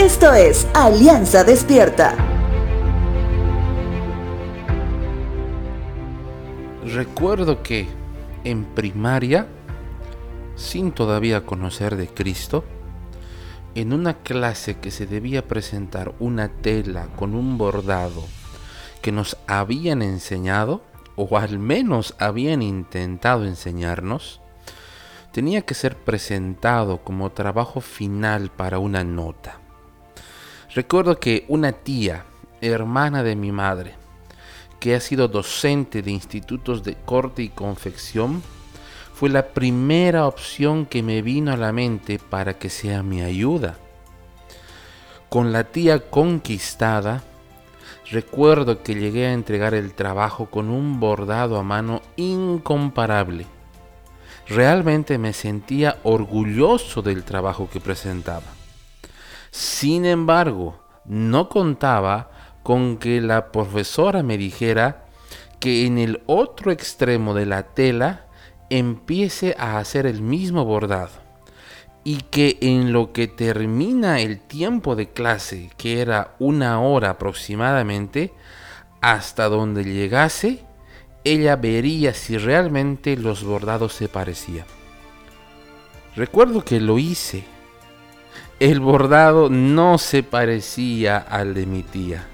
Esto es Alianza Despierta. Recuerdo que en primaria, sin todavía conocer de Cristo, en una clase que se debía presentar una tela con un bordado que nos habían enseñado, o al menos habían intentado enseñarnos, tenía que ser presentado como trabajo final para una nota. Recuerdo que una tía, hermana de mi madre, que ha sido docente de institutos de corte y confección, fue la primera opción que me vino a la mente para que sea mi ayuda. Con la tía conquistada, recuerdo que llegué a entregar el trabajo con un bordado a mano incomparable realmente me sentía orgulloso del trabajo que presentaba. Sin embargo, no contaba con que la profesora me dijera que en el otro extremo de la tela empiece a hacer el mismo bordado y que en lo que termina el tiempo de clase, que era una hora aproximadamente, hasta donde llegase, ella vería si realmente los bordados se parecían. Recuerdo que lo hice. El bordado no se parecía al de mi tía.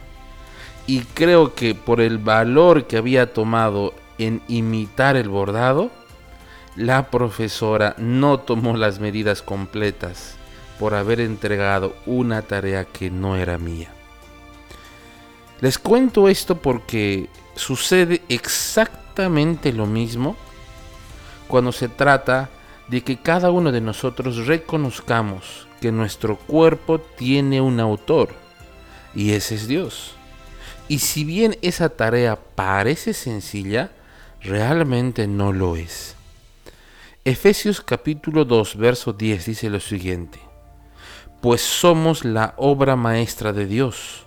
Y creo que por el valor que había tomado en imitar el bordado, la profesora no tomó las medidas completas por haber entregado una tarea que no era mía. Les cuento esto porque sucede exactamente lo mismo cuando se trata de que cada uno de nosotros reconozcamos que nuestro cuerpo tiene un autor y ese es Dios. Y si bien esa tarea parece sencilla, realmente no lo es. Efesios capítulo 2, verso 10 dice lo siguiente, pues somos la obra maestra de Dios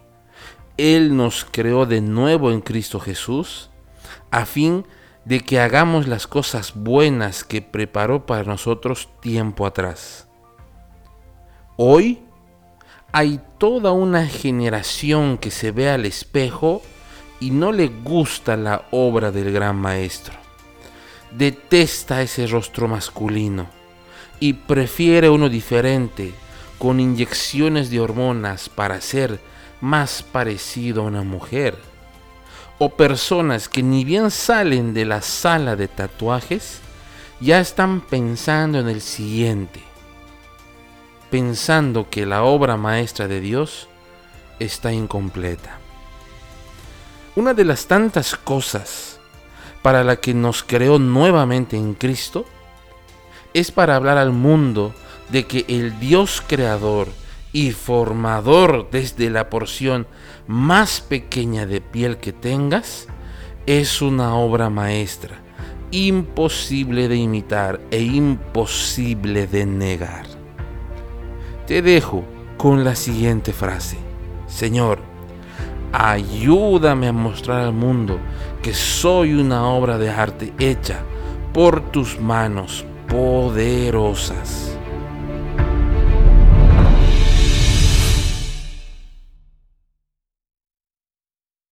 él nos creó de nuevo en Cristo Jesús a fin de que hagamos las cosas buenas que preparó para nosotros tiempo atrás. Hoy hay toda una generación que se ve al espejo y no le gusta la obra del gran maestro. Detesta ese rostro masculino y prefiere uno diferente, con inyecciones de hormonas para ser más parecido a una mujer. O personas que ni bien salen de la sala de tatuajes, ya están pensando en el siguiente. Pensando que la obra maestra de Dios está incompleta. Una de las tantas cosas para la que nos creó nuevamente en Cristo es para hablar al mundo de que el Dios creador y formador desde la porción más pequeña de piel que tengas, es una obra maestra, imposible de imitar e imposible de negar. Te dejo con la siguiente frase. Señor, ayúdame a mostrar al mundo que soy una obra de arte hecha por tus manos poderosas.